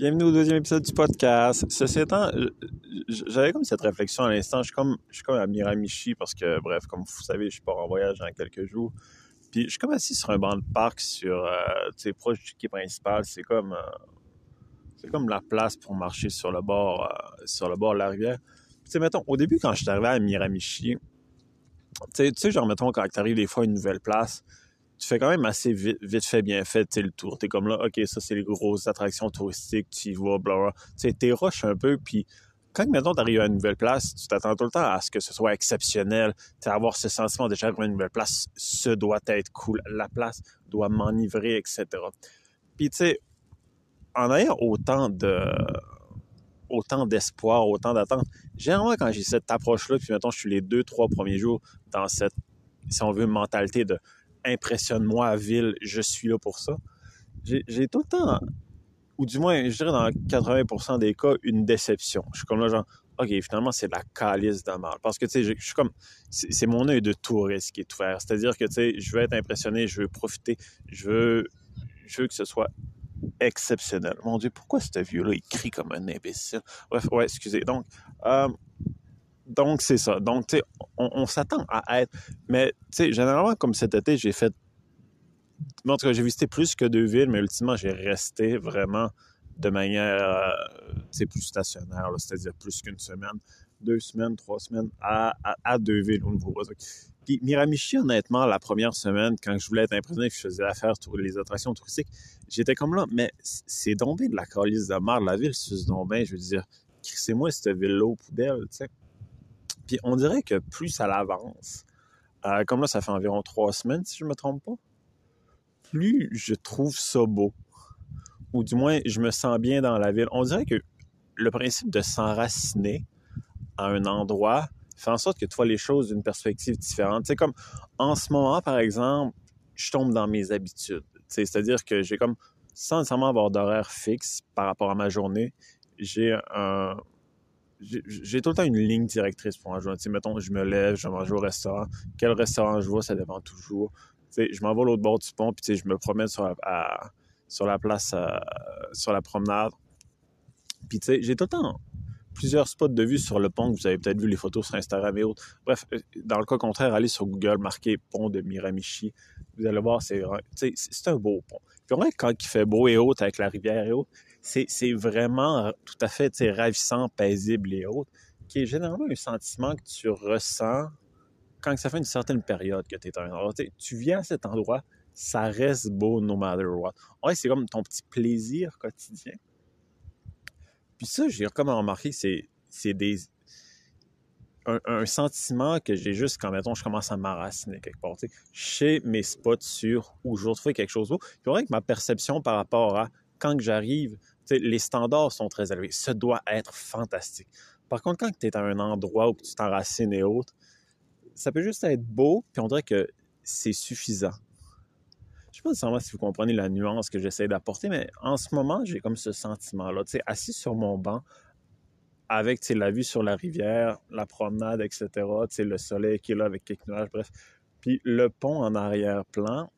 Bienvenue au deuxième épisode du podcast. Ceci étant, j'avais comme cette réflexion à l'instant. Je suis comme, je suis comme à Miramichi parce que, bref, comme vous savez, je pars en voyage dans quelques jours. Puis je suis comme assis sur un banc de parc sur, euh, tu proche du quai principal. C'est comme, euh, c'est comme la place pour marcher sur le bord, euh, sur le bord de la rivière. Tu mettons, au début, quand je suis arrivé à Miramichi, tu sais, genre, mettons, quand tu arrives des fois à une nouvelle place, fais quand même assez vite, vite fait, bien fait, tu le tour. T'es comme là, OK, ça, c'est les grosses attractions touristiques, tu y vas, bla, Tu sais, rush un peu, puis quand, maintenant t'arrives à une nouvelle place, tu t'attends tout le temps à ce que ce soit exceptionnel. Tu avoir ce sentiment déjà à une nouvelle place, ce doit être cool. La place doit m'enivrer, etc. Puis, tu sais, en ayant autant de autant d'espoir, autant d'attente. Généralement, quand j'ai cette approche-là, puis mettons, je suis les deux, trois premiers jours dans cette, si on veut, mentalité de impressionne-moi à ville, je suis là pour ça. J'ai tout le temps, ou du moins, je dirais dans 80% des cas, une déception. Je suis comme là, genre, OK, finalement, c'est la calice de mal. Parce que, tu sais, je, suis comme, c'est mon œil de touriste qui est ouvert. C'est-à-dire que, tu sais, je veux être impressionné, je veux profiter, je veux, je veux que ce soit exceptionnel. Mon Dieu, pourquoi ce vieux-là, il crie comme un imbécile? Bref, ouais, excusez. Donc, euh, donc, c'est ça. Donc, tu sais, on, s'attend à être. Mais, tu sais, généralement, comme cet été, j'ai fait. En tout cas, j'ai visité plus que deux villes, mais ultimement, j'ai resté vraiment de manière, euh, plus stationnaire, c'est-à-dire plus qu'une semaine, deux semaines, trois semaines à, à, deux villes au nouveau Puis Miramichi, honnêtement, la première semaine, quand je voulais être impressionné, que je faisais l'affaire les attractions touristiques, j'étais comme là, mais c'est tombé de la calice de mar de la ville, c'est donc je veux dire, c'est moi cette ville-là aux poubelles, tu sais. Puis on dirait que plus ça l'avance, euh, comme là, ça fait environ trois semaines, si je me trompe pas, plus je trouve ça beau. Ou du moins, je me sens bien dans la ville. On dirait que le principe de s'enraciner à un endroit fait en sorte que tu vois les choses d'une perspective différente. C'est comme en ce moment, par exemple, je tombe dans mes habitudes. C'est-à-dire que j'ai comme, sans nécessairement avoir d'horaire fixe par rapport à ma journée, j'ai un, j'ai tout le temps une ligne directrice pour jour. Tu mettons, je me lève, je mange au restaurant. Quel restaurant je vais, ça dépend toujours. Je m'en vais l'autre bord du pont, puis je me promène sur la, sur la place, euh, sur la promenade. Puis tu j'ai tout le temps plusieurs spots de vue sur le pont. Vous avez peut-être vu les photos sur Instagram et autres. Bref, euh, dans le cas contraire, allez sur Google, marquez pont de Miramichi. Vous allez voir, c'est un beau pont. Puis vrai, quand il fait beau et haut avec la rivière et autres, c'est vraiment tout à fait ravissant, paisible et autres, qui est généralement un sentiment que tu ressens quand ça fait une certaine période que tu es à un endroit. tu viens à cet endroit, ça reste beau no matter what. Ouais, c'est comme ton petit plaisir quotidien. Puis ça, j'ai comme remarqué, c'est des un, sentiment que j'ai juste quand, mettons, je commence à m'enraciner quelque part. Chez mes spots sûrs où je trouve quelque chose beau. Puis vrai que ma perception par rapport à quand j'arrive, les standards sont très élevés. Ça doit être fantastique. Par contre, quand tu es à un endroit où tu t'enracines et autres, ça peut juste être beau, puis on dirait que c'est suffisant. Je sais pas nécessairement si vous comprenez la nuance que j'essaie d'apporter, mais en ce moment, j'ai comme ce sentiment-là. Assis sur mon banc, avec la vue sur la rivière, la promenade, etc., le soleil qui est là avec quelques nuages, bref. Puis le pont en arrière-plan,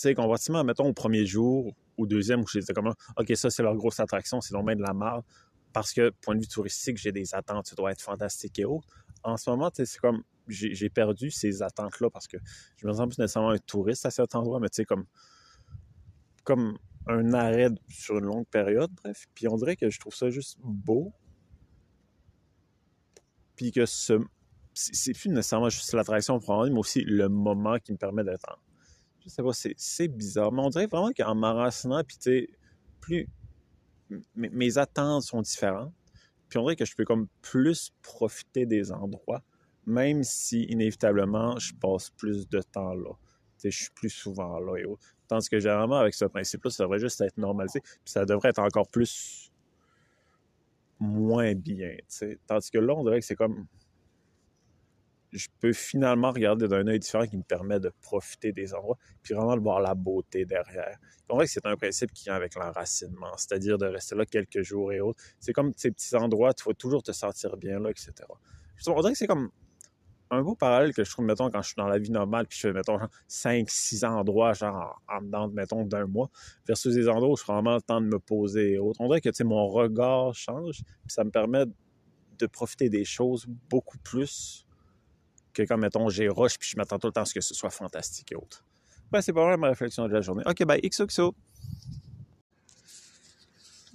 sais, convertiment, mettons, au premier jour, ou deuxième, où j'étais comme, OK, ça, c'est leur grosse attraction, c'est bien de la marde, parce que, point de vue touristique, j'ai des attentes, ça doit être fantastique et autres. En ce moment, c'est comme, j'ai perdu ces attentes-là, parce que je me sens plus nécessairement un touriste à cet endroit, mais tu sais, comme, comme un arrêt sur une longue période, bref. Puis on dirait que je trouve ça juste beau. Puis que ce, c'est plus nécessairement juste l'attraction mais aussi le moment qui me permet d'être en, pas, c'est bizarre. Mais on dirait vraiment qu'en m'enracinant, puis tu sais, plus. Mes, attentes sont différentes. Puis on dirait que je peux comme plus profiter des endroits, même si inévitablement je passe plus de temps là. Tu sais, je suis plus souvent là et autres. Tandis que généralement, avec ce principe-là, ça devrait juste être normalisé. Puis ça devrait être encore plus moins bien. Tu sais. Tandis que là, on dirait que c'est comme je peux finalement regarder d'un œil différent qui me permet de profiter des endroits, puis vraiment de voir la beauté derrière. On voit que c'est un principe qui vient avec l'enracinement, c'est-à-dire de rester là quelques jours et autres. C'est comme ces petits endroits, tu faut toujours te sentir bien là, etc. On dirait que c'est comme un beau parallèle que je trouve, mettons, quand je suis dans la vie normale, puis je fais, mettons, 5, 6 endroits, genre, en, dedans, mettons, d'un mois, versus des endroits où je prends vraiment le temps de me poser et autres. On dirait que, tu sais, mon regard change, puis ça me permet de profiter des choses beaucoup plus que quand, mettons, j'ai rush, puis je m'attends tout le temps à ce que ce soit fantastique et autres. Ben, c'est pas vraiment ma réflexion de la journée. OK, bye, XOXO!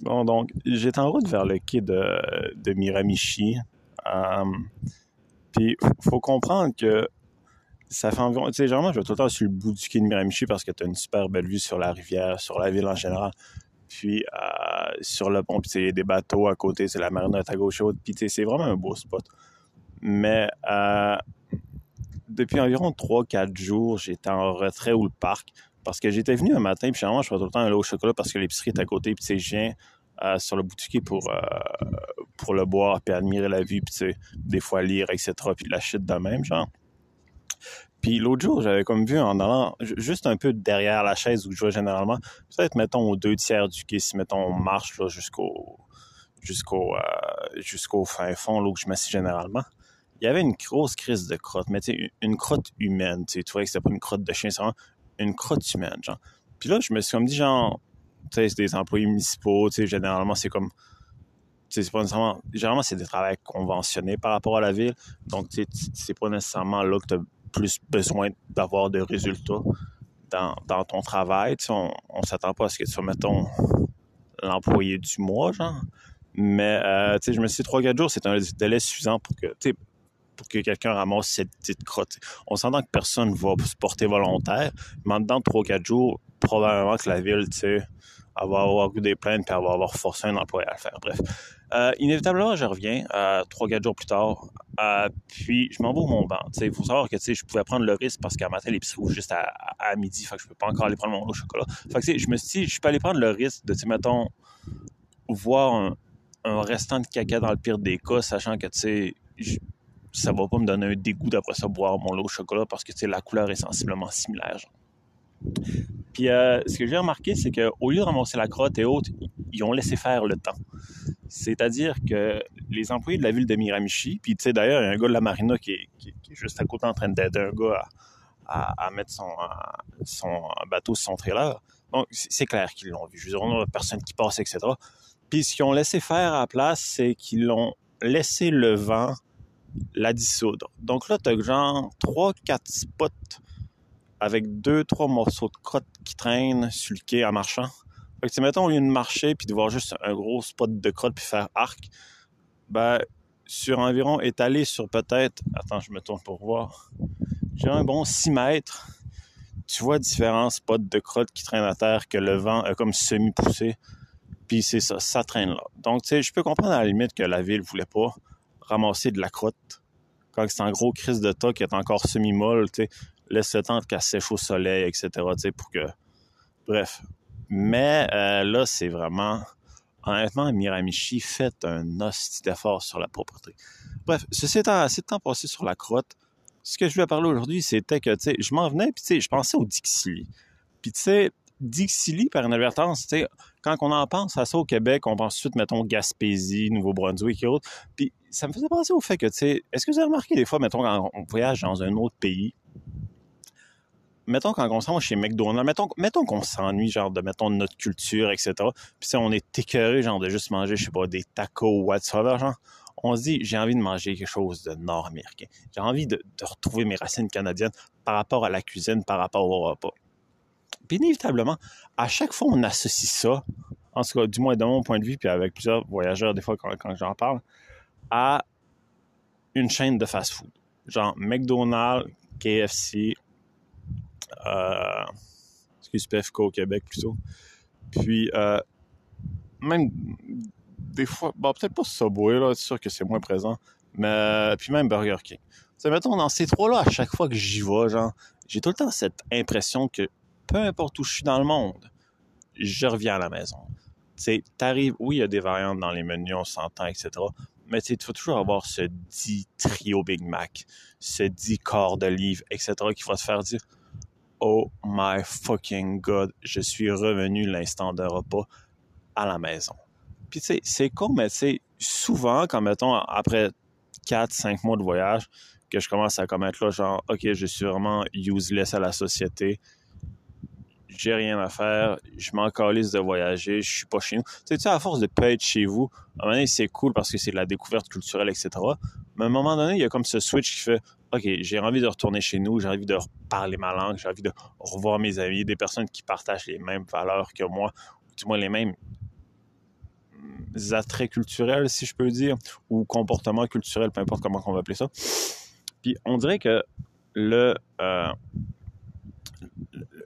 Bon, donc, j'étais en route vers le quai de, de Miramichi. Euh, puis, faut comprendre que ça fait environ. Tu sais, généralement, je vais tout le temps sur le bout du quai de Miramichi parce que tu as une super belle vue sur la rivière, sur la ville en général. Puis, euh, sur le pont, puis il des bateaux à côté, c'est la marina à gauche et. Puis, c'est vraiment un beau spot. Mais, euh, depuis environ 3-4 jours, j'étais en retrait ou le parc parce que j'étais venu un matin, puis généralement, je fais tout le temps aller au chocolat parce que l'épicerie est à côté, puis sais, je euh, sur le bout du quai pour, pour le boire, puis admirer la vue, puis des fois lire, etc., puis la chute de même, genre. Puis l'autre jour, j'avais comme vu en allant juste un peu derrière la chaise où je vais généralement, peut-être mettons aux deux tiers du quai, si mettons on marche jusqu'au jusqu'au euh, jusqu'au fin fond là où je m'assieds généralement. Il y avait une grosse crise de crotte, mais tu sais, une crotte humaine, tu vois que c'était pas une crotte de chien, c'est vraiment une crotte humaine, genre. Puis là, je me suis comme dit, genre, tu sais, c'est des employés municipaux, tu sais, généralement, c'est comme c'est pas nécessairement. Généralement, c'est des travaux conventionnés par rapport à la ville. Donc, c'est pas nécessairement là que tu as plus besoin d'avoir de résultats dans, ton travail. on, on s'attend pas à ce que tu sois, mettons, l'employé du mois, genre. Mais, euh, je me suis dit, 3-4 jours, c'est un délai suffisant pour que, pour que quelqu'un ramasse cette petite crotte. On s'entend que personne va se porter volontaire, mais de 3-4 jours, probablement que la ville, tu sais, va avoir eu des plaintes puis elle va avoir forcé un employé à le faire. Bref. Euh, inévitablement, je reviens euh, trois, quatre jours plus tard. Euh, puis je m'en vais au mon banc. Il faut savoir que je pouvais prendre le risque parce qu'à matin, l'épicerie ouvre juste à, midi. Fait que je peux pas encore aller prendre mon au chocolat. Fait que je me suis dit, je peux aller prendre le risque de, mettons, voir un, restant de caca dans le pire des cas, sachant que, tu sais, ça va pas me donner un dégoût d'après ça boire mon lot au chocolat parce que, la couleur est sensiblement similaire. Puis euh, ce que j'ai remarqué, c'est qu'au lieu de ramasser la crotte et autres, ils ont laissé faire le temps. C'est-à-dire que les employés de la ville de Miramichi, puis tu sais d'ailleurs, il y a un gars de la marina qui est, juste à côté en train d'aider un gars à, mettre son, son, bateau sur son trailer. Donc c'est clair qu'ils l'ont vu. Je veux dire, on a personne qui passe, etc. Puis ce qu'ils ont laissé faire à la place, c'est qu'ils l'ont laissé le vent la dissoudre. Donc là, tu as genre 3-4 spots avec deux, trois morceaux de crotte qui traînent sur le quai en marchant. Fait que, mettons, au lieu de marcher puis de voir juste un gros spot de crotte puis faire arc, ben, sur environ étalé sur peut-être, attends, je me tourne pour voir, j'ai un bon 6 mètres, tu vois différents spots de crotte qui traînent à terre que le vent a comme semi-poussé, puis c'est ça, ça traîne là. Donc, tu sais, je peux comprendre à la limite que la ville voulait pas ramasser de la crotte quand c'est un gros crise de tas qui est encore semi-molle, laisse le temps qu'elle sèche au soleil, etc. Bref. Mais euh, là, c'est vraiment. Honnêtement, Miramichi fait un hostie d'effort sur la propreté. Bref, ceci étant assez de temps passé sur la crotte, ce que je voulais parler aujourd'hui, c'était que, tu je m'en venais, puis tu sais, je pensais au Dixili. Puis tu sais, Dixili, par inadvertance, tu quand on en pense à ça au Québec, on pense tout de suite, mettons, Gaspésie, Nouveau-Brunswick et autres. Puis ça me faisait penser au fait que, tu sais, est-ce que vous avez remarqué des fois, mettons, quand on voyage dans un autre pays, mettons quand on s'en chez McDonald's, mettons, mettons qu'on s'ennuie, genre, de, mettons, notre culture, etc. Puis si on est écœuré, genre, de juste manger, je sais pas, des tacos ou whatsoever, genre, on se dit, j'ai envie de manger quelque chose de nord-américain. J'ai envie de, retrouver mes racines canadiennes par rapport à la cuisine, par rapport au repas. Puis inévitablement, à chaque fois, on associe ça, en tout cas, du moins de mon point de vue, puis avec plusieurs voyageurs, des fois, quand, quand j'en parle, à une chaîne de fast-food. Genre McDonald's, KFC, euh, excuse PFK au Québec plutôt. Puis euh, même des fois, bon, peut-être pas Subway, là, c'est sûr que c'est moins présent, mais puis même Burger King. sais, mettons, dans ces trois-là, à chaque fois que j'y vais, genre, j'ai tout le temps cette impression que peu importe où je suis dans le monde, je reviens à la maison. Tu sais, t'arrives, oui, il y a des variantes dans les menus, on s'entend, etc. Mais tu vas toujours avoir ce dit trio Big Mac, ce dit corps de livre, etc., qui va te faire dire Oh my fucking god, je suis revenu l'instant de repas à la maison. Puis tu sais, c'est con, mais tu souvent, quand mettons, après 4-5 mois de voyage, que je commence à commettre là, genre, OK, je suis vraiment useless à la société. J'ai rien à faire, je m'en calisse de voyager, je suis pas chez nous. Tu sais, à force de pas être chez vous, à un moment donné, c'est cool parce que c'est de la découverte culturelle, etc. Mais à un moment donné, il y a comme ce switch qui fait OK, j'ai envie de retourner chez nous, j'ai envie de parler ma langue, j'ai envie de revoir mes amis, des personnes qui partagent les mêmes valeurs que moi, ou du moins les mêmes attraits culturels, si je peux dire, ou comportements culturels, peu importe comment on va appeler ça. Puis on dirait que le, euh,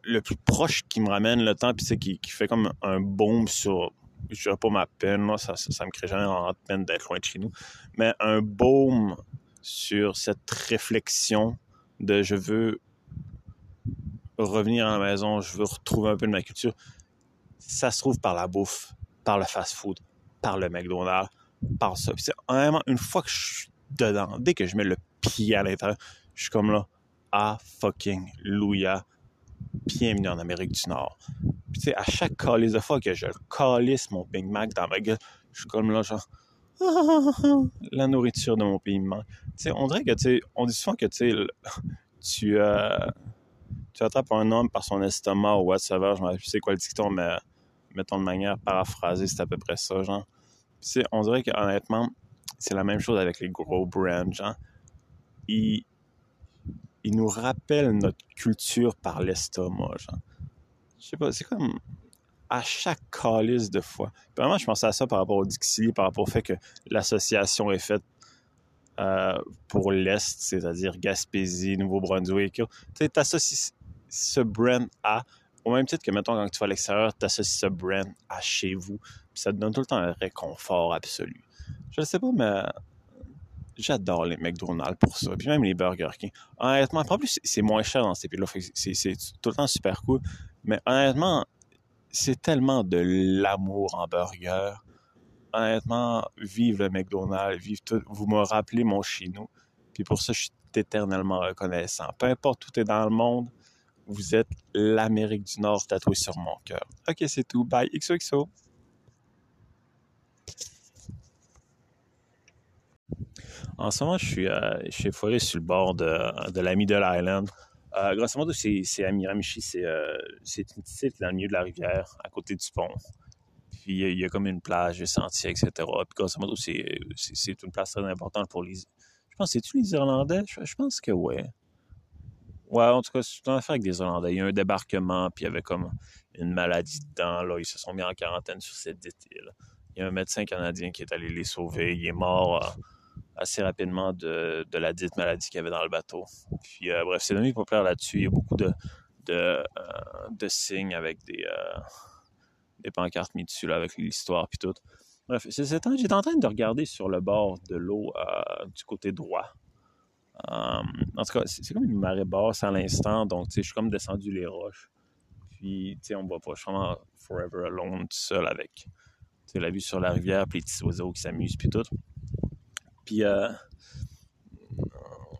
le plus proche qui me ramène le temps, puis c'est qui, qui, fait comme un baume sur, je dirais pas ma peine, ça, ça, me crée jamais en peine d'être loin de chez nous, mais un baume sur cette réflexion de je veux revenir à la maison, je veux retrouver un peu de ma culture, ça se trouve par la bouffe, par le fast-food, par le McDonald's, par ça. c'est vraiment, une fois que je suis dedans, dès que je mets le pied à l'intérieur, je suis comme là, ah fucking louia, bienvenue en Amérique du Nord. Puis tu sais, à chaque calice de fois que je calisse mon Big Mac dans ma gueule, je suis comme là, genre, la nourriture de mon pays me manque. Tu sais, on dirait que, tu sais, on dit souvent que, tu sais, tu, euh, tu attrapes un homme par son estomac ou whatever, je sais plus quoi le dicton, mais mettons de manière paraphrasée, c'est à peu près ça, genre. Puis, on dirait qu'honnêtement, c'est la même chose avec les gros brands, genre. Ils, ils nous rappellent notre culture par l'estomac, genre. Je sais pas, c'est comme à chaque calice de fois. vraiment, je pensais à ça par rapport au Dixie, par rapport au fait que l'association est faite euh, pour l'Est, c'est-à-dire Gaspésie, Nouveau-Brunswick. Tu sais, t'associes ce brand à, au même titre que, mettons, quand tu vas à l'extérieur, t'associes ce brand à chez vous. Puis ça te donne tout le temps un réconfort absolu. Je sais pas, mais j'adore les McDonald's pour ça. Puis même les Burger King. Honnêtement, en plus, c'est moins cher dans ces pays-là. C'est tout le temps super cool. Mais honnêtement, c'est tellement de l'amour en burger. Honnêtement, vive le McDonald's, vive tout. Vous me rappelez mon chez nous. Puis pour ça, je suis éternellement reconnaissant. Peu importe où tu es dans le monde, vous êtes l'Amérique du Nord tatoué sur mon cœur. Ok, c'est tout. Bye. XOXO. En ce moment, je suis, euh, je suis sur le bord de, de la Middle Island. Euh, grosso modo, c'est à Miramichi. Euh, c'est une petite île dans le milieu de la rivière, à côté du pont. Puis il y, a comme une plage, des sentiers, etc. Puis grosso modo, c'est une place très importante pour les. Je pense, c'est-tu les Irlandais? Je, pense que oui. Ouais, en tout cas, c'est une affaire avec des Irlandais. Il y a un débarquement, puis il y avait comme une maladie dedans. Là. Ils se sont mis en quarantaine sur cette île. Il y a un médecin canadien qui est allé les sauver. Il est mort. Euh, assez rapidement de, la dite maladie qu'il y avait dans le bateau. Puis, euh, bref, c'est devenu populaire là-dessus. Il y a beaucoup de, de, euh, signes avec des, euh, des pancartes mis dessus, là, avec l'histoire puis tout. Bref, j'étais en train de regarder sur le bord de l'eau du côté droit. en tout cas, c'est comme une marée basse à l'instant, donc je suis comme descendu les roches. Puis, tu sais, on voit pas. Je suis vraiment forever alone, tout seul avec la vue sur la rivière, puis les petits oiseaux qui s'amusent, puis tout. Puis, euh,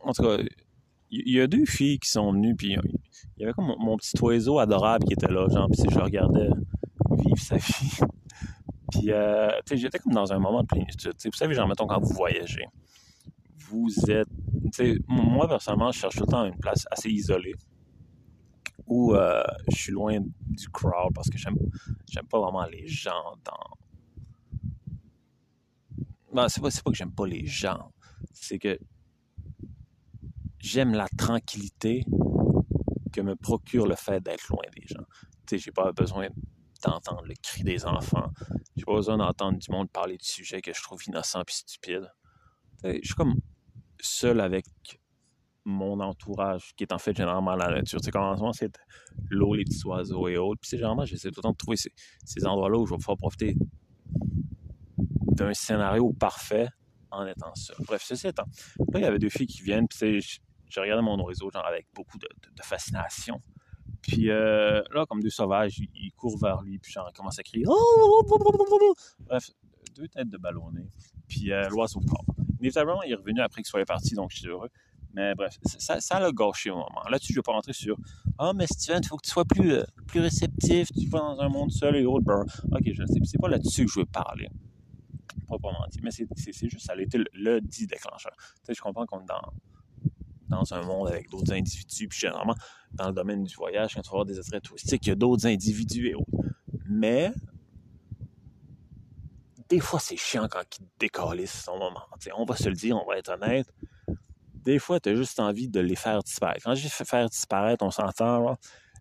en tout cas, il y, a deux filles qui sont venues, puis il y avait comme mon, petit oiseau adorable qui était là, genre, puis je regardais vivre sa vie. puis, euh, tu sais, j'étais comme dans un moment de plénitude. Vous savez, genre, mettons, quand vous voyagez, vous êtes. Tu sais, moi, personnellement, je cherche tout le temps une place assez isolée où euh, je suis loin du crowd parce que j'aime pas vraiment les gens dans, ben, c'est pas, que j'aime pas les gens, c'est que j'aime la tranquillité que me procure le fait d'être loin des gens. Tu sais, j'ai pas besoin d'entendre le cri des enfants. J'ai pas besoin d'entendre du monde parler de sujets que je trouve innocents et stupides. je suis comme seul avec mon entourage, qui est en fait généralement la nature. Tu sais, commencement, c'est l'eau, les petits oiseaux et autres. Puis c'est généralement, j'essaie tout le temps de trouver ces, ces endroits-là où je vais pouvoir profiter d'un scénario parfait en étant seul. Bref, ceci étant, là, il y avait deux filles qui viennent, puis je, regardais mon réseau genre avec beaucoup de, fascination. Puis euh, là, comme deux sauvages, ils, courent vers lui, puis genre, commence à crier. Bref, deux têtes de ballonnet, puis euh, l'oiseau part. Inévitablement, il est revenu après qu'il soit parti, donc je suis heureux. Mais bref, ça, ça l'a gâché au moment. Là-dessus, je ne vais pas rentrer sur Ah, oh, mais Steven, il faut que tu sois plus, euh, plus réceptif, tu vas dans un monde seul et autres. Ok, je sais. C'est pas là-dessus que je veux parler proprement dit. Mais c'est juste, ça a été le, dit déclencheur. Tu sais, je comprends qu'on est dans dans un monde avec d'autres individus. Puis généralement, dans le domaine du voyage, quand tu vas avoir des attraits touristiques, il y a d'autres individus et autres. Mais des fois, c'est chiant quand ils décalissent son moment. on va se le dire, on va être honnête. Des fois, tu as juste envie de les faire disparaître. Quand je dis faire disparaître, on s'entend,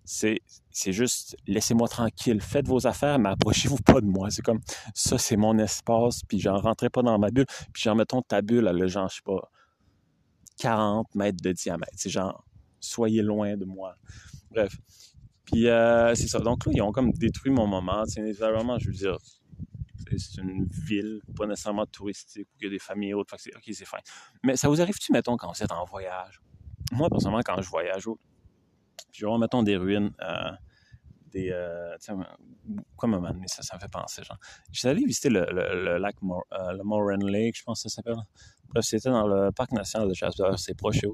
c'est, juste laissez-moi tranquille, faites vos affaires, mais approchez-vous pas de moi. C'est comme ça, c'est mon espace, puis j'en rentrais pas dans ma bulle. Puis genre, mettons ta bulle, a genre, je sais pas, 40 mètres de diamètre. C'est genre, soyez loin de moi. Bref. Puis euh, c'est ça. Donc là, ils ont comme détruit mon moment. C'est vraiment, je veux dire, c'est une ville, pas nécessairement touristique, où il y a des familles autres. Fait OK, c'est fin. Mais ça vous arrive-tu, mettons, quand vous êtes en voyage? Moi, personnellement, quand je voyage, je vois, mettons, des ruines, euh, des. Euh, comme un moment ça, ça me fait penser, genre. J'étais allé visiter le, le, lac, euh, le Moran Lake, je pense que ça s'appelle. Bref, c'était dans le parc national de Jasper, c'est proche et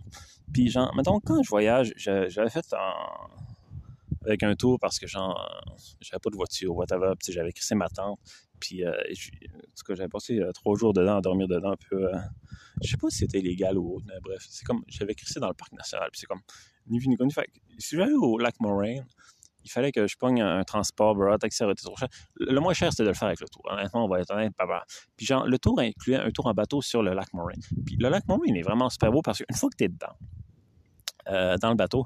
Puis, genre, mettons, quand je voyage, j'avais fait en avec un tour parce que genre j'avais pas de voiture whatever puis j'avais crissé ma tente puis euh, en tout cas j'avais passé euh, trois jours dedans à dormir dedans un peu je sais pas si c'était légal ou autre mais bref c'est comme j'avais crissé dans le parc national puis c'est comme ni vu ni connu si j'allais au lac Moraine il fallait que je pogne un, transport, bro, taxi été trop cher. Le, moins cher, c'était de le faire avec le tour. Honnêtement, on va être honnête, papa. Puis genre, le tour incluait un tour en bateau sur le lac Moraine. Puis le lac Moraine est vraiment super beau parce qu'une fois que tu es dedans, dans le bateau,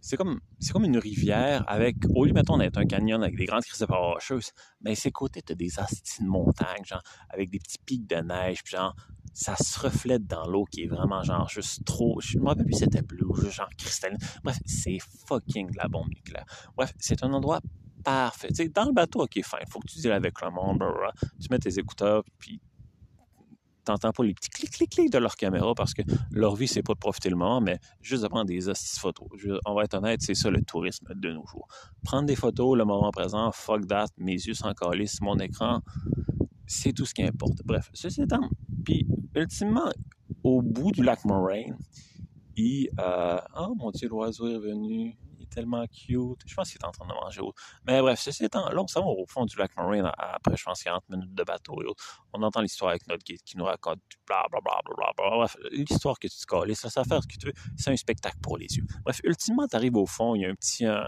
c'est comme, c'est comme une rivière avec, au lieu, mettons, d'être un canyon avec des grandes crises de rocheuses, mais ses côtés, t'as des astines de montagne, genre, avec des petits pics de neige, puis genre, ça se reflète dans l'eau qui est vraiment, genre, juste trop, je me rappelle plus c'était bleu, genre cristalline. Bref, c'est fucking de la bombe nucléaire. Bref, c'est un endroit parfait. Tu sais, dans le bateau, ok, fine, faut que tu deals avec le monde, tu mets tes écouteurs, puis t'entends pas les petits clics, clics, clics de leur caméra parce que leur vie, c'est pas de profiter le moment, mais juste de prendre des astuces photos. on va être honnête, c'est ça le tourisme de nos jours. Prendre des photos, le moment présent, fuck that, mes yeux s'en calissent, mon écran, c'est tout ce qui importe. Bref, ceci étant, puis ultimement, au bout du lac Moraine, il... Euh, oh mon Dieu, l'oiseau est revenu tellement cute. Je pense qu'il est en train de manger. Mais bref, ceci étant, là, on s'en va au fond du lac Marine après, je pense, 40 minutes de bateau et autres. On entend l'histoire avec notre guide qui nous raconte bla bla bla bla bla. Bref, l'histoire que tu te colles, ça, ça faire ce que tu veux. C'est un spectacle pour les yeux. Bref, ultimement, tu arrives au fond, il y a un petit, euh,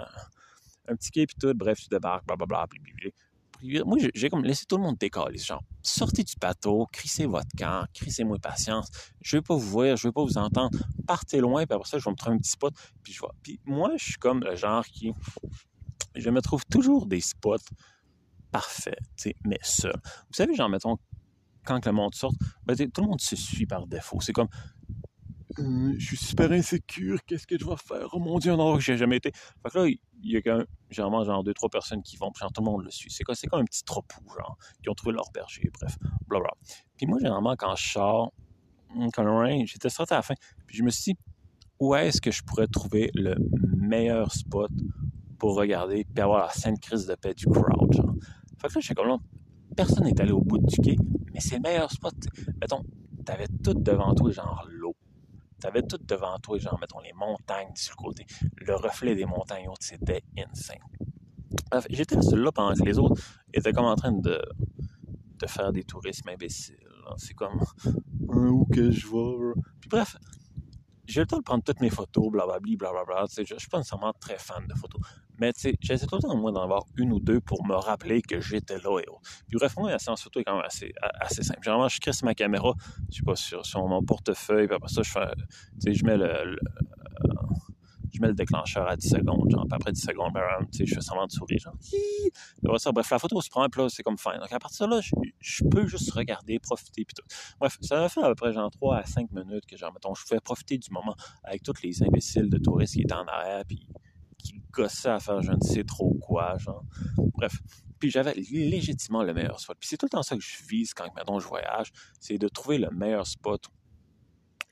un petit quai tout. Bref, tu débarques, bla bla bla. Moi, j'ai comme laissé tout le monde décoller. Genre, sortez du bateau, crissez votre camp, crissez-moi patience. Je veux pas vous voir, je veux pas vous entendre. Partez loin, puis après ça, je vais me trouver un petit spot. Puis, je vois. puis moi, je suis comme le genre qui. Je me trouve toujours des spots parfaits, mais seuls. Vous savez, genre, mettons, quand le monde sort, ben, tout le monde se suit par défaut. C'est comme, euh, je suis super insécure, qu'est-ce que je vais faire? Oh mon Dieu, non, j'ai jamais été. Fait que là, il y a quand même, généralement, genre deux, trois personnes qui vont, puis genre, tout le monde le suit. C'est quoi? Comme un petit troupeau, genre, qui ont trouvé leur berger, bref, blablabla. Puis moi, généralement, quand je sors, hum, quand j'étais sorti à la fin, puis je me suis dit, où est-ce que je pourrais trouver le meilleur spot pour regarder, puis avoir la scène crise de paix du crowd, genre? Fait que là, j'étais comme là, personne n'est allé au bout du quai, mais c'est le meilleur spot. Mettons, t'avais tout devant toi, genre l'eau tu avais tout devant toi, genre, mettons, les montagnes sur le côté. Le reflet des montagnes hautes, c'était insane. J'étais là pendant que les autres étaient comme en train de, de faire des tourismes imbéciles. C'est comme, où que je vais? Puis bref, j'ai le temps de prendre toutes mes photos, blablabla, blablabla. Je, je suis pas nécessairement très fan de photos. Mais j'essaie tout le temps d'en avoir une ou deux pour me rappeler que j'étais là et autres. Puis bref, moi, la séance photo est quand même assez, assez simple. Généralement, je crisse ma caméra, je sais pas, sur, sur mon portefeuille, puis après ça, je fais, je mets le, je mets le déclencheur à 10 secondes, genre, après 10 secondes, ben, je fais semblant de sourire, genre, ça, bref, la photo se prend, puis là, c'est comme fin. Donc, à partir de là, je, peux juste regarder, profiter, puis tout. Bref, ça m'a fait à peu près, genre, 3 à 5 minutes que, genre, mettons, je pouvais profiter du moment avec tous les imbéciles de touristes qui étaient en arrière, puis qui gossait à faire je ne sais trop quoi, genre. Bref. Puis j'avais légitimement le meilleur spot. Puis c'est tout le temps ça que je vise quand, mettons, je voyage, c'est de trouver le meilleur spot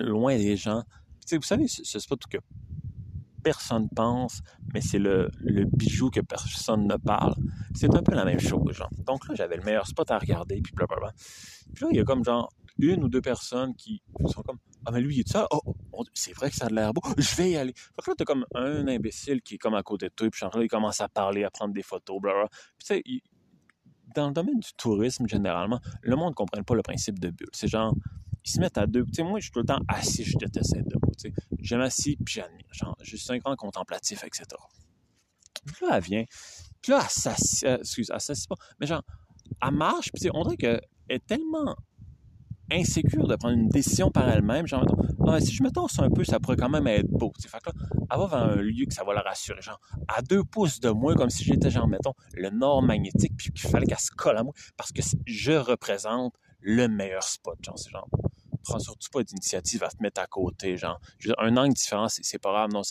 loin des gens. Puis, vous savez, ce, spot que personne pense, mais c'est le, bijou que personne ne parle. C'est un peu la même chose, genre. Donc là, j'avais le meilleur spot à regarder, puis blablabla. Puis là, il y a comme genre une ou deux personnes qui sont comme Ah, mais lui, il est ça? Oh, oh c'est vrai que ça a l'air beau. Je vais y aller. Fait que là, t'as comme un imbécile qui est comme à côté de toi, puis genre là, il commence à parler, à prendre des photos, blablabla. Puis tu sais, dans le domaine du tourisme, généralement, le monde ne comprend pas le principe de bulle. C'est genre, ils se mettent à deux. Tu sais, moi, je suis tout le temps assis, je déteste être debout. Tu sais. Puis j'admire. Genre, je suis un grand contemplatif, etc. Puis là, elle vient. Puis là, elle s'assied. Euh, excuse, elle s'assied pas. Mais genre, elle marche, puis on dirait qu'elle est tellement insécure de prendre une décision par elle-même. Genre, ah, si je me torse un peu, ça pourrait quand même être beau. Fait que là, elle va vers un lieu que ça va la rassurer. Genre, à deux pouces de moi, comme si j'étais, genre, mettons, le nord magnétique, puis qu'il fallait qu'elle se colle à moi, parce que je représente le meilleur spot. Genre, c'est genre, prends surtout pas d'initiative à te mettre à côté. Genre, un angle différent, c'est pas grave. Non,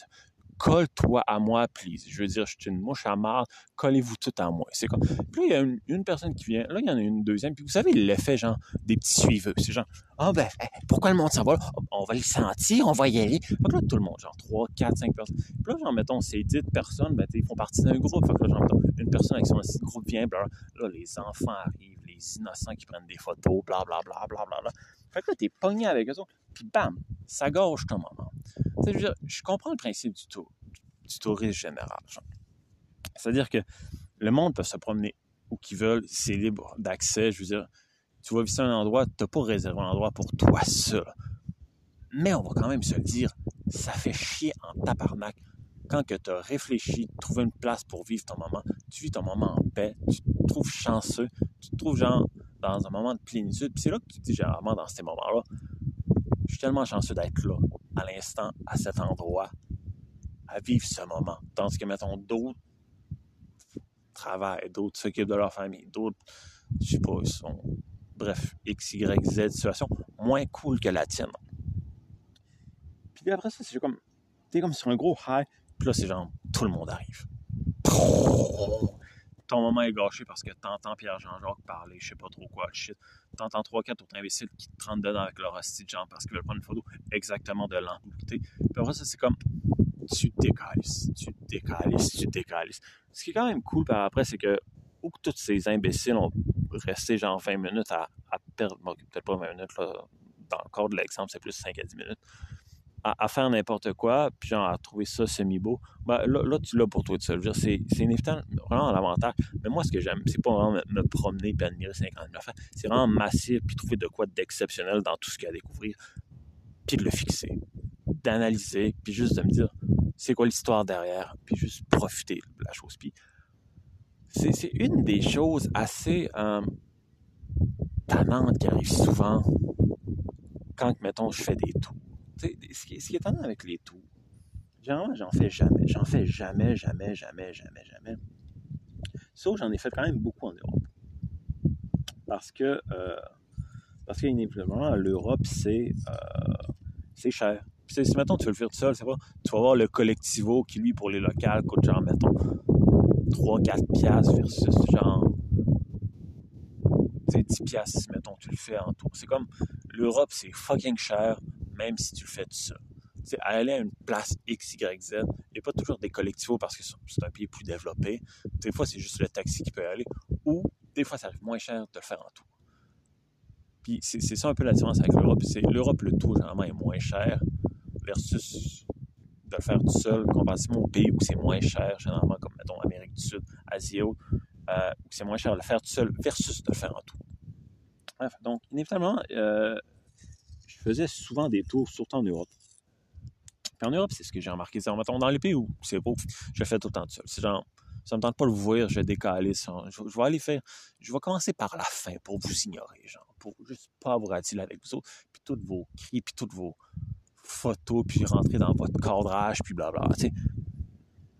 colle-toi à moi, please. Je veux dire, je suis une mouche à marre, collez-vous tout à moi. C'est comme. Puis là, il y a une, personne qui vient, là, il y en a une deuxième, puis vous savez, l'effet, genre, des petits suiveux. C'est genre, ah ben, eh, pourquoi le monde s'en va là? On va le sentir, on va y aller. Fait que là, tout le monde, genre, 3, 4, 5 personnes. Puis là, genre, mettons, ces 10 personnes, ben, ils font partie d'un groupe. Fait que là, genre, une personne avec son groupe vient, bla, là, les enfants arrivent, les innocents qui prennent des photos, bla, bla, bla, bla, bla, bla. Fait que là, t'es pogné avec eux autres, puis bam, ça gâche ton moment. je comprends le principe du tour, du tourisme général. C'est-à-dire que le monde peut se promener où qu'ils veulent, c'est libre d'accès. Je veux dire, tu vas visiter un endroit, tu n'as pas réservé un endroit pour toi seul. Mais on va quand même se le dire, ça fait chier en tabarnak quand tu as réfléchi, trouvé une place pour vivre ton moment, tu vis ton moment en paix, tu te trouves chanceux, tu te trouves genre dans un moment de plénitude. Puis c'est là que tu te dis généralement dans ces moments-là, je suis tellement chanceux d'être là, à l'instant, à cet endroit, à vivre ce moment. Tandis que, mettons, d'autres travaillent, d'autres s'occupent de leur famille, d'autres, je sais pas, ils sont, bref, X, Y, Z situation moins cool que la tienne. Puis après ça, c'est comme, t'es comme sur un gros high, puis là, c'est genre, tout le monde arrive. Ton moment est gâché parce que t'entends Pierre-Jean-Jacques parler, je sais pas trop quoi, shit. T'entends 3-4 autres imbéciles qui te rentrent dedans avec leur hostie de parce qu'ils veulent prendre une photo exactement de l'amplitude. Puis après ça, c'est comme, tu décalises, tu décalises, tu décalises. Ce qui est quand même cool par après, c'est que, où tous ces imbéciles ont resté genre 20 minutes à, perdre, peut-être pas 20 minutes, là, dans le corps de l'exemple, c'est plus 5 à 10 minutes à, faire n'importe quoi, puis genre à trouver ça semi-beau, ben, là, tu l'as pour toi de seul. C'est, inévitable, vraiment l'avantage. Mais moi, ce que j'aime, c'est pas vraiment me, promener et admirer 50 000 affaires. C'est vraiment massif puis trouver de quoi d'exceptionnel dans tout ce qu'il y a à découvrir, puis de le fixer, d'analyser, puis juste de me dire c'est quoi l'histoire derrière, puis juste profiter de la chose. Puis c'est, une des choses assez euh, tannantes qui arrivent souvent quand, mettons, je fais des tours ce qui, est étonnant avec les tours, généralement, j'en fais jamais. J'en fais jamais, jamais, jamais, jamais, jamais. Sauf que j'en ai fait quand même beaucoup en Europe. Parce que, euh, parce qu'inévitablement, l'Europe, c'est, euh, cher. Puis, si, mettons, tu veux le faire tout seul, c'est pas, tu vas voir le collectivo qui, lui, pour les locales, coûte genre, mettons, 3-4 piastres versus genre, tu 10 piastres, mettons, tu le fais en tour. C'est comme, l'Europe, c'est fucking cher même si tu le fais tout seul. aller à une place X, Y, Z, a pas toujours des collectivos parce que c'est un pays plus développé. Des fois, c'est juste le taxi qui peut aller. Ou des fois, ça arrive moins cher de le faire en tour. Puis c'est ça un peu la différence avec l'Europe. C'est l'Europe, le tour, généralement, est moins cher versus de le faire tout seul, comparativement aux pays où c'est moins cher, généralement, comme, mettons, Amérique du Sud, Asie, euh, où c'est moins cher de le faire tout seul versus de le faire en. Bref, donc, inévitablement, euh, faisais souvent des tours, surtout en Europe. Puis en Europe, c'est ce que j'ai remarqué. C'est, mettons, dans les pays où c'est beau, je fais tout le temps tout seul. C'est genre, ça me tente pas de vous voir, je vais décaler ça. Je, vais aller faire, je vais commencer par la fin pour vous ignorer, genre, pour juste pas vous attirer avec vous autres, puis tous vos cris, puis toutes vos photos, puis rentrer dans votre cadrage, puis blabla. Tu sais,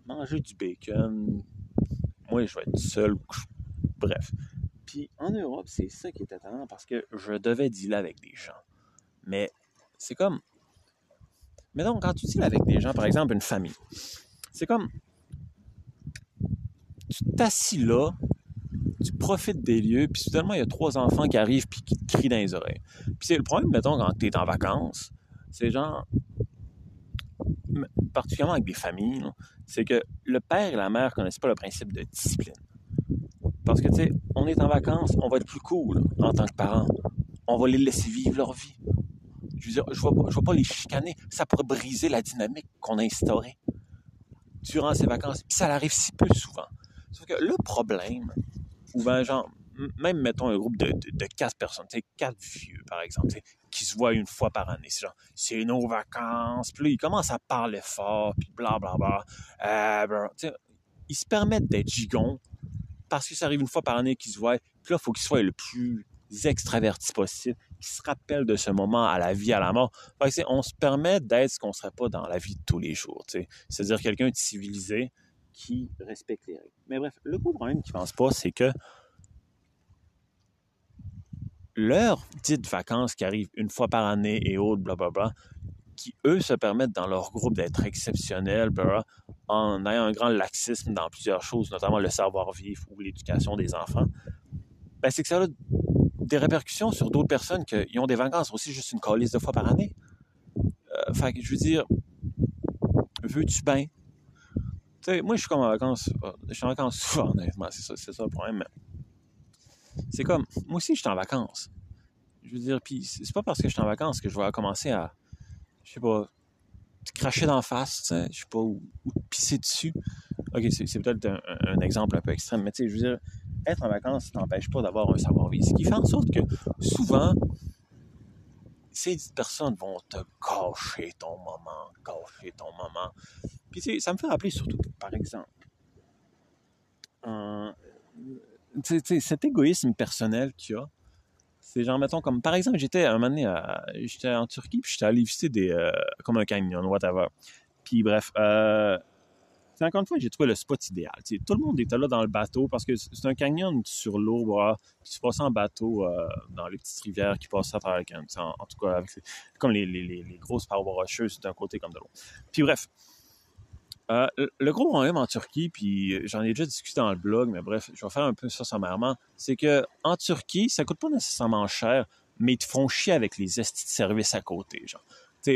manger du bacon, moi, je vais être seul. Bref. Puis en Europe, c'est ça qui est étonnant parce que je devais dealer avec des gens. Mais c'est comme. Mais donc, quand tu deals avec des gens, par exemple une famille, c'est comme. Tu t'assis là, tu profites des lieux, puis soudainement, il y a trois enfants qui arrivent puis qui te crient dans les oreilles. Puis c'est le problème, mettons, quand tu es en vacances, c'est genre. Particulièrement avec des familles, c'est que le père et la mère connaissent pas le principe de discipline. Parce que, tu sais, on est en vacances, on va être plus cool en tant que parents. On va les laisser vivre leur vie. Je veux dire, je ne vais, pas les chicaner. Ça pourrait briser la dynamique qu'on a instaurée durant ces vacances. Puis ça arrive si peu souvent. Sauf que le problème, ou ben genre, même mettons un groupe de, de, quatre personnes, quatre vieux par exemple, qui se voient une fois par année. C'est genre, c'est nos vacances. Puis là, ils commencent à parler fort, puis blablabla. Euh, ben, ils se permettent d'être gigons parce que ça arrive une fois par année qu'ils se voient. Puis là, il faut qu'ils soient le plus extravertis possible, qu'ils se rappellent de ce moment à la vie, à la mort. On se permet d'être ce qu'on ne serait pas dans la vie de tous les jours. C'est-à-dire quelqu'un de civilisé qui respecte les règles. Mais bref, le gros problème qu'ils ne pensent pas, c'est que leurs petites vacances qui arrivent une fois par année et autres, blablabla, qui, eux, se permettent dans leur groupe d'être exceptionnels, en ayant un grand laxisme dans plusieurs choses, notamment le savoir-vivre ou l'éducation des enfants, ben, c'est que ça a des répercussions sur d'autres personnes qui ont des vacances aussi juste une calice de fois par année. Euh, fait que je veux dire, veux-tu bien? Moi, je suis comme en vacances. Euh, je suis en vacances souvent, honnêtement. C'est ça, c'est le problème. C'est comme, moi aussi, je suis en vacances. Je veux dire, puis c'est pas parce que je suis en vacances que je vais commencer à, je sais pas, cracher d'en face, je sais pas, ou, pisser dessus. Ok, c'est peut-être un, exemple un peu extrême, mais tu sais, je veux dire, être en vacances, ça t'empêche pas d'avoir un savoir-vivre. Ce qui fait en sorte que souvent, ces personnes vont te gâcher ton moment, gâcher ton moment. Puis ça me fait rappeler surtout, par exemple, cet égoïsme personnel qu'il y a, c'est genre, mettons, comme par exemple, j'étais un moment donné, j'étais en Turquie, puis j'étais allé visiter des, euh, comme un canyon, whatever. Puis bref, euh, encore une fois, j'ai trouvé le spot idéal. tout le monde était là dans le bateau parce que c'est un canyon sur l'eau, qui se passe en bateau euh, dans les petites rivières qui passent à travers le canyon. En, tout cas, avec, comme les, grosses parois rocheuses d'un côté comme de l'autre. Puis bref, euh, le gros problème en Turquie, puis j'en ai déjà discuté dans le blog, mais bref, je vais faire un peu ça sommairement, c'est que en Turquie, ça coûte pas nécessairement cher, mais ils te font chier avec les estis de service à côté, genre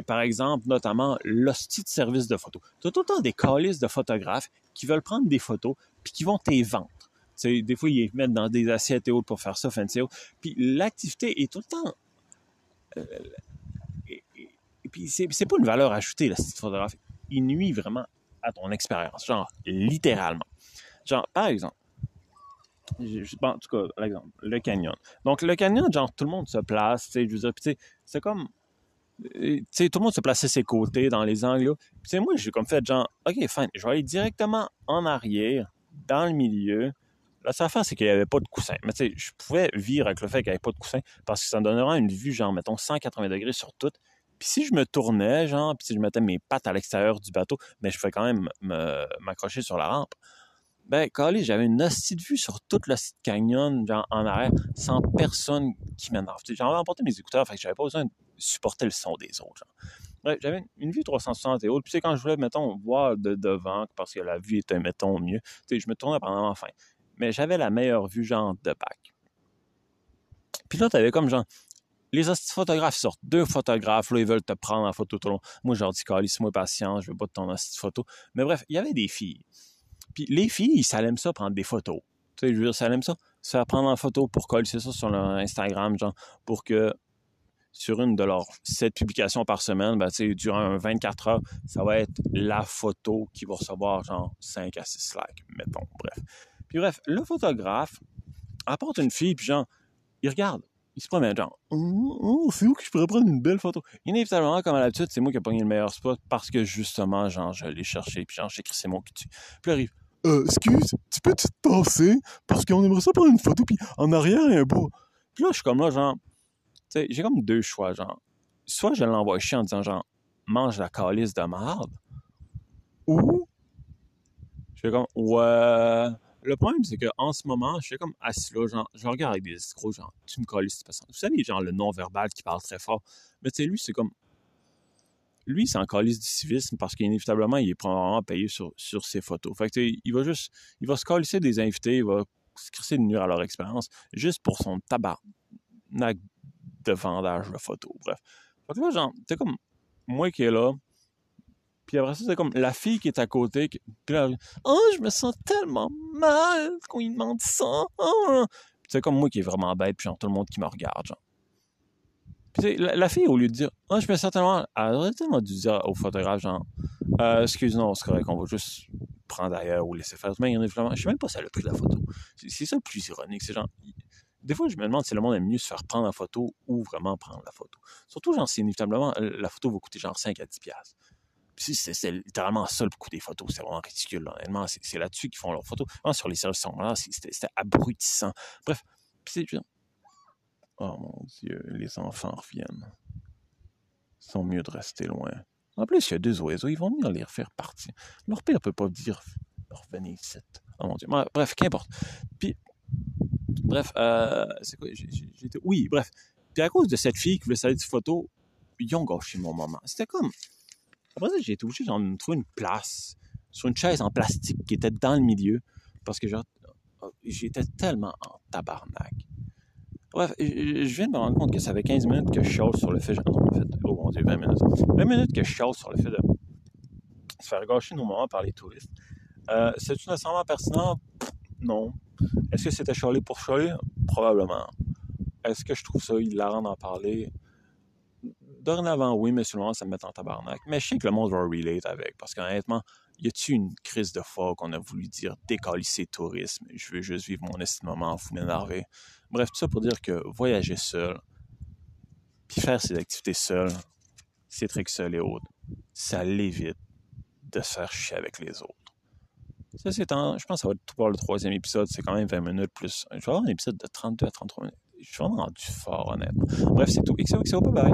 par exemple, notamment l'hostie de service de photo. Tu as tout le temps des calices de photographes qui veulent prendre des photos puis qui vont t'y vendre. des fois, ils les mettent dans des assiettes et autres pour faire ça, fancy Puis l'activité est tout le temps... Euh, et, puis c'est pas une valeur ajoutée, le site photographe. Il nuit vraiment à ton expérience, genre littéralement. Genre, par exemple, en tout cas, le canyon. Donc, le canyon, genre, tout le monde se place, tu sais, je veux dire, c'est comme sais, tout le monde se plaçait ses côtés dans les angles. Puis, moi, j'ai comme fait genre, OK, fine, je vais aller directement en arrière, dans le milieu. La seule affaire, c'est qu'il n'y avait pas de coussin. Mais tu je pouvais vivre avec le fait qu'il n'y avait pas de coussin parce que ça me donnerait une vue, genre, mettons, 180 degrés sur tout. Puis si je me tournais, genre, puis si je mettais mes pattes à l'extérieur du bateau, mais je pouvais quand même m'accrocher sur la rampe. Ben, calé, j'avais une hostie de vue sur toute le canyon, genre, en arrière, sans personne qui m'énerve. J'avais emporté mes écouteurs, fait que j'avais pas besoin de supporter le son des autres. j'avais une vue 360 et autres. Puis c'est quand je voulais, mettons, voir de devant, parce que la vue était, mettons, mieux, tu sais, je me tournais pendant la fin. Mais j'avais la meilleure vue, genre, de bac. Puis là, t'avais comme, genre, les photographes sortent. Deux photographes, là, ils veulent te prendre en photo tout le long. Moi, je leur dis, calisse-moi patient, je veux pas de ton photo. Mais bref, il y avait des filles. Puis les filles, ça aiment ça prendre des photos. Tu sais, je veux dire, ça aime ça. Se faire prendre en photo pour coller ça sur leur Instagram, genre, pour que sur une de leurs sept publications par semaine, ben, durant 24 heures, ça va être la photo qui va recevoir genre 5 à 6 likes, mettons. Bref. Puis bref, le photographe apporte une fille, puis genre, il regarde. Il se promène, genre, oh, oh, c'est où que je pourrais prendre une belle photo? Inévitablement, comme à l'habitude, c'est moi qui ai pogné le meilleur spot parce que justement, genre, je l'ai cherché, puis genre, j'ai écrit c'est mon qui tue. Puis arrive, euh, excuse, tu peux te passer? Parce qu'on aimerait ça prendre une photo, puis en arrière, il y a un beau. Puis là, je suis comme là, genre, j'ai comme deux choix, genre. Soit je l'envoie chier en disant, genre, mange la calice de merde, ou? Je fais comme, ouais. Le problème, c'est qu'en ce moment, je suis comme assis là, genre, je regarde avec des escrocs, genre, tu me calices, personne. Vous savez, genre, le non-verbal qui parle très fort. Mais tu sais, lui, c'est comme. Lui, c'est en calice du civisme parce qu'inévitablement, il est probablement payé sur, sur ses photos. Fait que, il va juste. Il va se calisser des invités, il va se crisser de nuire à leur expérience, juste pour son tabac de vendage de photos. Bref. Fait que là, genre, c'est comme moi qui est là. Puis après ça, c'est comme la fille qui est à côté. Qui, puis là, oh, je me sens tellement mal quand il demande ça. Oh. c'est comme moi qui est vraiment bête, puis genre tout le monde qui me regarde, genre. La, fille, au lieu de dire, oh, je me sens tellement elle aurait tellement dû dire au photographe, genre, euh, excuse-nous, c'est correct, on va juste prendre ailleurs ou laisser faire. Mais je sais même pas si elle a pris la photo. C'est ça le plus ironique. C'est genre, des fois, je me demande si le monde aime mieux se faire prendre la photo ou vraiment prendre la photo. Surtout, genre, c'est inévitablement, la photo va coûter genre 5 à 10 piastres. Puis c'est littéralement ça le coût des photos. C'est vraiment ridicule, honnêtement. C'est là-dessus qu'ils font leurs photos. Vraiment, sur les services c'était abrutissant. Bref, c'est Oh mon Dieu, les enfants reviennent. Ils sont mieux de rester loin. En plus, il y a deux oiseaux, ils vont venir les refaire partir. Leur père ne peut pas dire revenez ici. Oh mon Dieu. Bref, qu'importe. Puis, bref, euh, c'est quoi J'étais. Oui, bref. Puis à cause de cette fille qui voulait salir des photos, ils ont gâché mon moment. C'était comme. Après ça, j'ai été obligé de trouver une place sur une chaise en plastique qui était dans le milieu parce que j'étais tellement en tabarnak. Bref, je viens de me rendre compte que ça fait 15 minutes que je chasse sur le fait. Non, en fait, oh mon dieu, 20 minutes. 20 minutes que je chasse sur le fait de se faire gâcher nos moments par les touristes. Euh, C'est-tu nécessairement pertinent? Non. Est-ce que c'était chialer pour chialer? Probablement. Est-ce que je trouve ça hilarant d'en parler? Dorénavant, oui, mais seulement ça me met en tabarnak. Mais je sais que le monde va relate avec, parce qu'honnêtement, y a-t-il une crise de foi qu'on a voulu dire décalisser tourisme? Je veux juste vivre mon moment, vous m'énerver. Bref, tout ça pour dire que voyager seul, puis faire ses activités seul, ses trucs seuls et autres, ça l'évite de se faire chier avec les autres. Ça, c'est je pense que ça va être tout pour le troisième épisode. C'est quand même 20 minutes plus. Je vais avoir un épisode de 32 à 33 minutes. Je suis vraiment rendu fort, honnêtement. Bref, c'est tout. XOXO, bye bye.